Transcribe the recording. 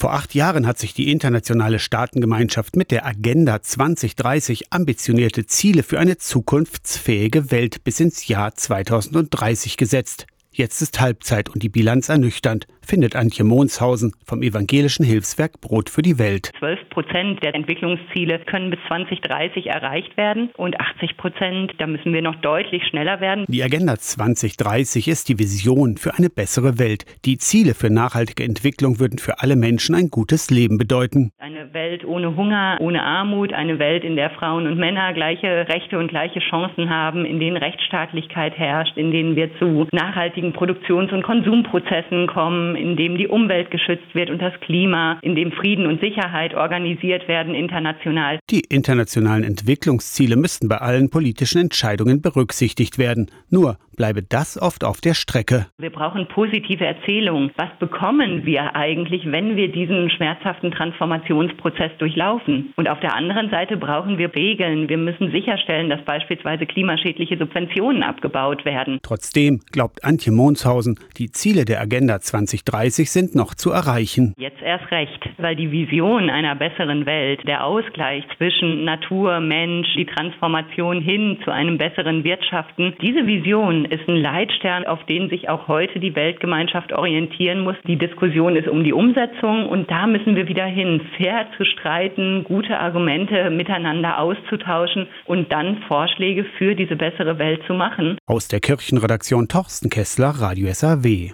Vor acht Jahren hat sich die internationale Staatengemeinschaft mit der Agenda 2030 ambitionierte Ziele für eine zukunftsfähige Welt bis ins Jahr 2030 gesetzt. Jetzt ist Halbzeit und die Bilanz ernüchternd, findet Antje Monshausen vom evangelischen Hilfswerk Brot für die Welt. 12 Prozent der Entwicklungsziele können bis 2030 erreicht werden und 80 Prozent, da müssen wir noch deutlich schneller werden. Die Agenda 2030 ist die Vision für eine bessere Welt. Die Ziele für nachhaltige Entwicklung würden für alle Menschen ein gutes Leben bedeuten. Eine Welt ohne Hunger, ohne Armut, eine Welt, in der Frauen und Männer gleiche Rechte und gleiche Chancen haben, in denen Rechtsstaatlichkeit herrscht, in denen wir zu nachhaltigen Produktions- und Konsumprozessen kommen, in dem die Umwelt geschützt wird und das Klima, in dem Frieden und Sicherheit organisiert werden international. Die internationalen Entwicklungsziele müssten bei allen politischen Entscheidungen berücksichtigt werden. Nur bleibe das oft auf der Strecke. Wir brauchen positive Erzählungen. Was bekommen wir eigentlich, wenn wir diesen schmerzhaften Transformationsprozess durchlaufen? Und auf der anderen Seite brauchen wir Regeln. Wir müssen sicherstellen, dass beispielsweise klimaschädliche Subventionen abgebaut werden. Trotzdem glaubt Antje Monshausen, die Ziele der Agenda 2030 sind noch zu erreichen. Jetzt erst recht, weil die Vision einer besseren Welt, der Ausgleich zwischen Natur, Mensch, die Transformation hin zu einem besseren Wirtschaften, diese Vision ist ein Leitstern, auf den sich auch heute die Weltgemeinschaft orientieren muss. Die Diskussion ist um die Umsetzung und da müssen wir wieder hin, fair zu streiten, gute Argumente miteinander auszutauschen und dann Vorschläge für diese bessere Welt zu machen. Aus der Kirchenredaktion Torsten Kessler, Radio SAW.